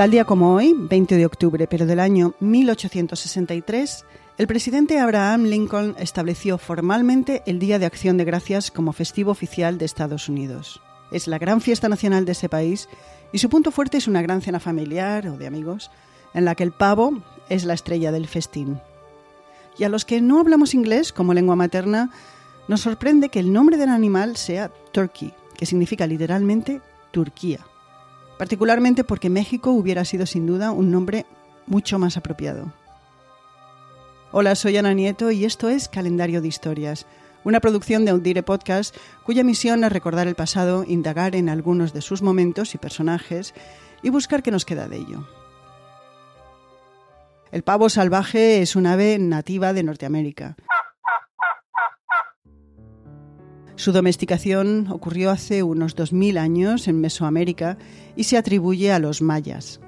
Tal día como hoy, 20 de octubre, pero del año 1863, el presidente Abraham Lincoln estableció formalmente el Día de Acción de Gracias como festivo oficial de Estados Unidos. Es la gran fiesta nacional de ese país y su punto fuerte es una gran cena familiar o de amigos, en la que el pavo es la estrella del festín. Y a los que no hablamos inglés como lengua materna, nos sorprende que el nombre del animal sea turkey, que significa literalmente Turquía, particularmente porque México hubiera sido sin duda un nombre mucho más apropiado. Hola, soy Ana Nieto y esto es Calendario de Historias, una producción de Audire Podcast cuya misión es recordar el pasado, indagar en algunos de sus momentos y personajes y buscar qué nos queda de ello. El pavo salvaje es un ave nativa de Norteamérica. Su domesticación ocurrió hace unos 2.000 años en Mesoamérica y se atribuye a los mayas.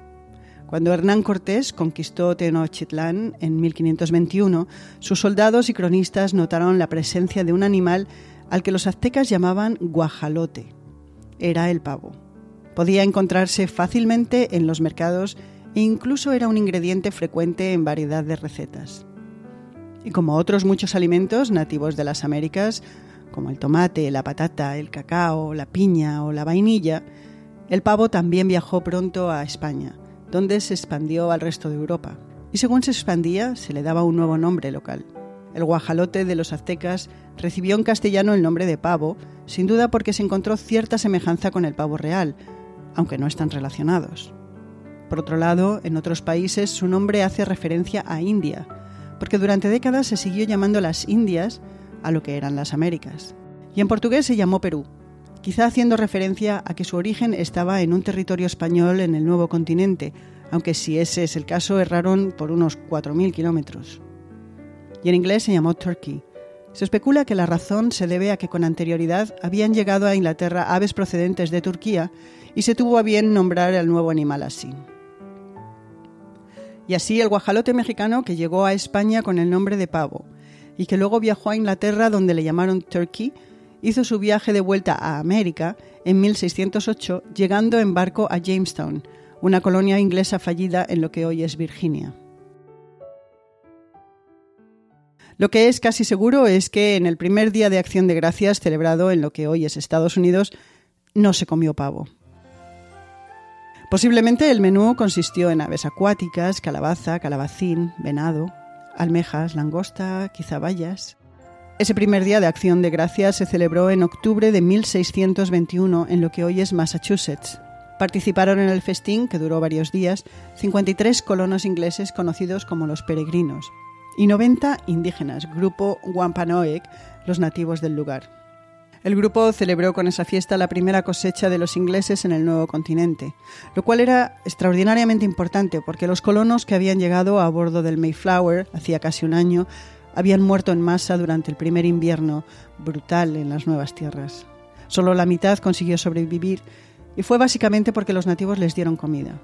Cuando Hernán Cortés conquistó Tenochtitlán en 1521, sus soldados y cronistas notaron la presencia de un animal al que los aztecas llamaban guajalote. Era el pavo. Podía encontrarse fácilmente en los mercados e incluso era un ingrediente frecuente en variedad de recetas. Y como otros muchos alimentos nativos de las Américas, como el tomate, la patata, el cacao, la piña o la vainilla, el pavo también viajó pronto a España donde se expandió al resto de Europa. Y según se expandía, se le daba un nuevo nombre local. El guajalote de los aztecas recibió en castellano el nombre de pavo, sin duda porque se encontró cierta semejanza con el pavo real, aunque no están relacionados. Por otro lado, en otros países su nombre hace referencia a India, porque durante décadas se siguió llamando las Indias a lo que eran las Américas. Y en portugués se llamó Perú, quizá haciendo referencia a que su origen estaba en un territorio español en el nuevo continente, aunque si ese es el caso erraron por unos 4.000 kilómetros. Y en inglés se llamó Turkey. Se especula que la razón se debe a que con anterioridad habían llegado a Inglaterra aves procedentes de Turquía y se tuvo a bien nombrar al nuevo animal así. Y así el guajalote mexicano que llegó a España con el nombre de pavo y que luego viajó a Inglaterra donde le llamaron Turkey hizo su viaje de vuelta a América en 1608, llegando en barco a Jamestown, una colonia inglesa fallida en lo que hoy es Virginia. Lo que es casi seguro es que en el primer día de acción de gracias celebrado en lo que hoy es Estados Unidos, no se comió pavo. Posiblemente el menú consistió en aves acuáticas, calabaza, calabacín, venado, almejas, langosta, quizá bayas. Ese primer día de acción de gracias se celebró en octubre de 1621 en lo que hoy es Massachusetts. Participaron en el festín, que duró varios días, 53 colonos ingleses conocidos como los peregrinos y 90 indígenas, grupo Wampanoag, los nativos del lugar. El grupo celebró con esa fiesta la primera cosecha de los ingleses en el nuevo continente, lo cual era extraordinariamente importante porque los colonos que habían llegado a bordo del Mayflower hacía casi un año habían muerto en masa durante el primer invierno brutal en las nuevas tierras. Solo la mitad consiguió sobrevivir y fue básicamente porque los nativos les dieron comida.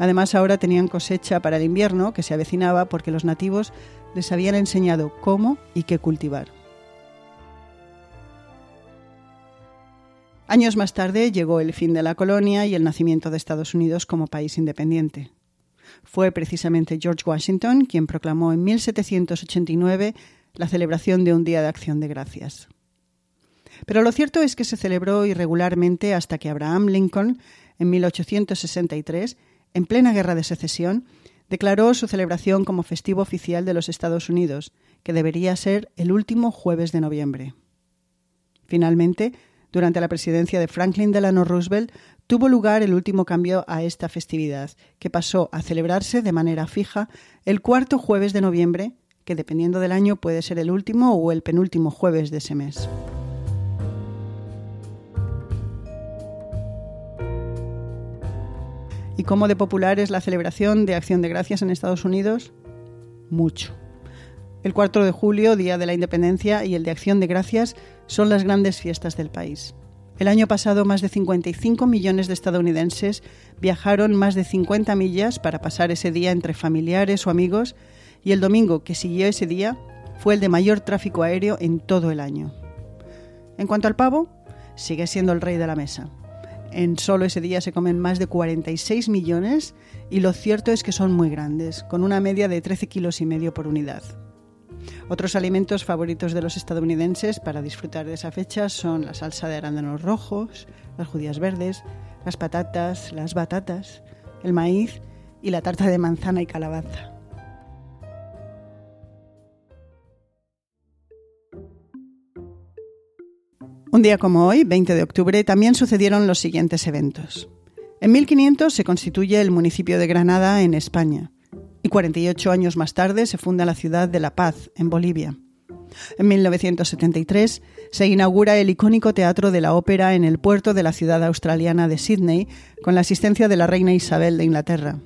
Además ahora tenían cosecha para el invierno que se avecinaba porque los nativos les habían enseñado cómo y qué cultivar. Años más tarde llegó el fin de la colonia y el nacimiento de Estados Unidos como país independiente. Fue precisamente George Washington quien proclamó en 1789 la celebración de un Día de Acción de Gracias. Pero lo cierto es que se celebró irregularmente hasta que Abraham Lincoln, en 1863, en plena guerra de secesión, declaró su celebración como festivo oficial de los Estados Unidos, que debería ser el último jueves de noviembre. Finalmente, durante la presidencia de Franklin Delano Roosevelt, tuvo lugar el último cambio a esta festividad, que pasó a celebrarse de manera fija el cuarto jueves de noviembre, que dependiendo del año puede ser el último o el penúltimo jueves de ese mes. ¿Y cómo de popular es la celebración de Acción de Gracias en Estados Unidos? Mucho. El 4 de julio, Día de la Independencia, y el de Acción de Gracias son las grandes fiestas del país. El año pasado, más de 55 millones de estadounidenses viajaron más de 50 millas para pasar ese día entre familiares o amigos y el domingo que siguió ese día fue el de mayor tráfico aéreo en todo el año. En cuanto al pavo, sigue siendo el rey de la mesa. En solo ese día se comen más de 46 millones y lo cierto es que son muy grandes, con una media de 13 kilos y medio por unidad. Otros alimentos favoritos de los estadounidenses para disfrutar de esa fecha son la salsa de arándanos rojos, las judías verdes, las patatas, las batatas, el maíz y la tarta de manzana y calabaza. Un día como hoy, 20 de octubre, también sucedieron los siguientes eventos. En 1500 se constituye el municipio de Granada en España y 48 años más tarde se funda la ciudad de La Paz, en Bolivia. En 1973 se inaugura el icónico Teatro de la Ópera en el puerto de la ciudad australiana de Sydney con la asistencia de la reina Isabel de Inglaterra.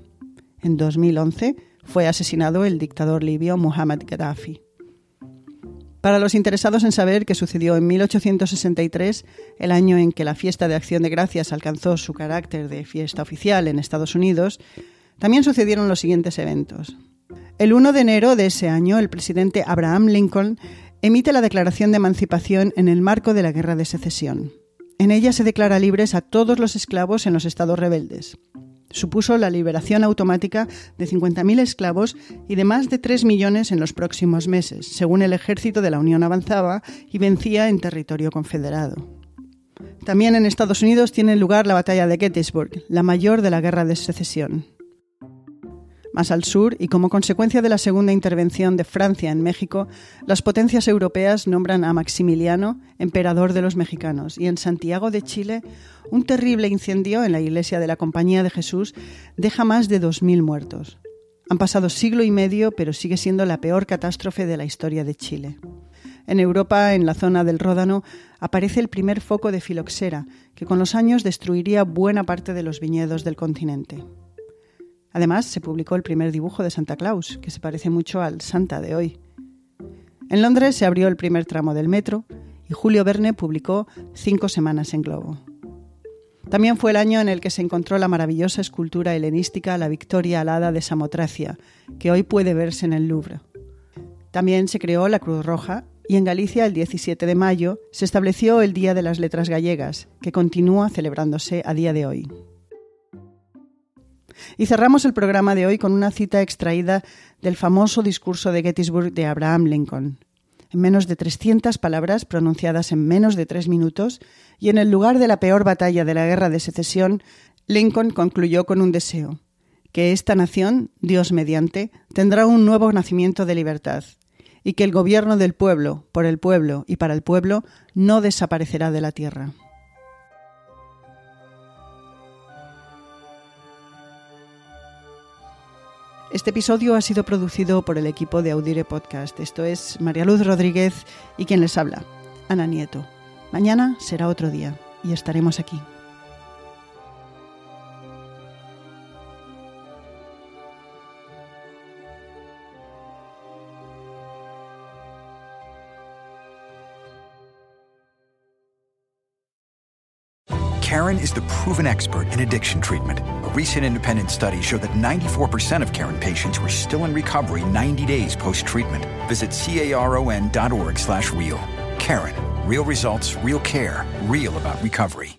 En 2011 fue asesinado el dictador libio Muhammad Gaddafi. Para los interesados en saber qué sucedió en 1863, el año en que la fiesta de Acción de Gracias alcanzó su carácter de fiesta oficial en Estados Unidos, también sucedieron los siguientes eventos. El 1 de enero de ese año, el presidente Abraham Lincoln emite la Declaración de Emancipación en el marco de la Guerra de Secesión. En ella se declara libres a todos los esclavos en los estados rebeldes. Supuso la liberación automática de 50.000 esclavos y de más de 3 millones en los próximos meses, según el ejército de la Unión avanzaba y vencía en territorio confederado. También en Estados Unidos tiene lugar la batalla de Gettysburg, la mayor de la Guerra de Secesión. Más al sur, y como consecuencia de la segunda intervención de Francia en México, las potencias europeas nombran a Maximiliano emperador de los mexicanos, y en Santiago de Chile, un terrible incendio en la iglesia de la Compañía de Jesús deja más de 2.000 muertos. Han pasado siglo y medio, pero sigue siendo la peor catástrofe de la historia de Chile. En Europa, en la zona del Ródano, aparece el primer foco de filoxera, que con los años destruiría buena parte de los viñedos del continente. Además, se publicó el primer dibujo de Santa Claus, que se parece mucho al Santa de hoy. En Londres se abrió el primer tramo del metro y Julio Verne publicó Cinco semanas en globo. También fue el año en el que se encontró la maravillosa escultura helenística La Victoria Alada de Samotracia, que hoy puede verse en el Louvre. También se creó la Cruz Roja y en Galicia el 17 de mayo se estableció el Día de las Letras Gallegas, que continúa celebrándose a día de hoy. Y cerramos el programa de hoy con una cita extraída del famoso discurso de Gettysburg de Abraham Lincoln. En menos de 300 palabras pronunciadas en menos de tres minutos y en el lugar de la peor batalla de la guerra de secesión, Lincoln concluyó con un deseo, que esta nación, Dios mediante, tendrá un nuevo nacimiento de libertad, y que el gobierno del pueblo, por el pueblo y para el pueblo, no desaparecerá de la tierra. Este episodio ha sido producido por el equipo de Audire Podcast. Esto es María Luz Rodríguez y quien les habla, Ana Nieto. Mañana será otro día y estaremos aquí. Karen is the proven expert in addiction treatment. A recent independent study showed that 94% of Karen patients were still in recovery 90 days post-treatment. Visit caron.org slash real. Karen, real results, real care, real about recovery.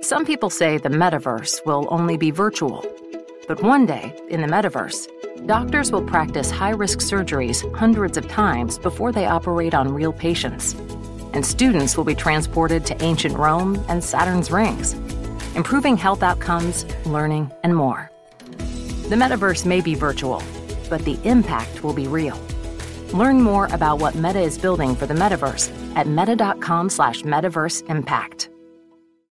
Some people say the metaverse will only be virtual. But one day, in the metaverse, doctors will practice high-risk surgeries hundreds of times before they operate on real patients and students will be transported to ancient Rome and Saturn's rings, improving health outcomes, learning, and more. The metaverse may be virtual, but the impact will be real. Learn more about what Meta is building for the metaverse at meta.com slash metaverse impact.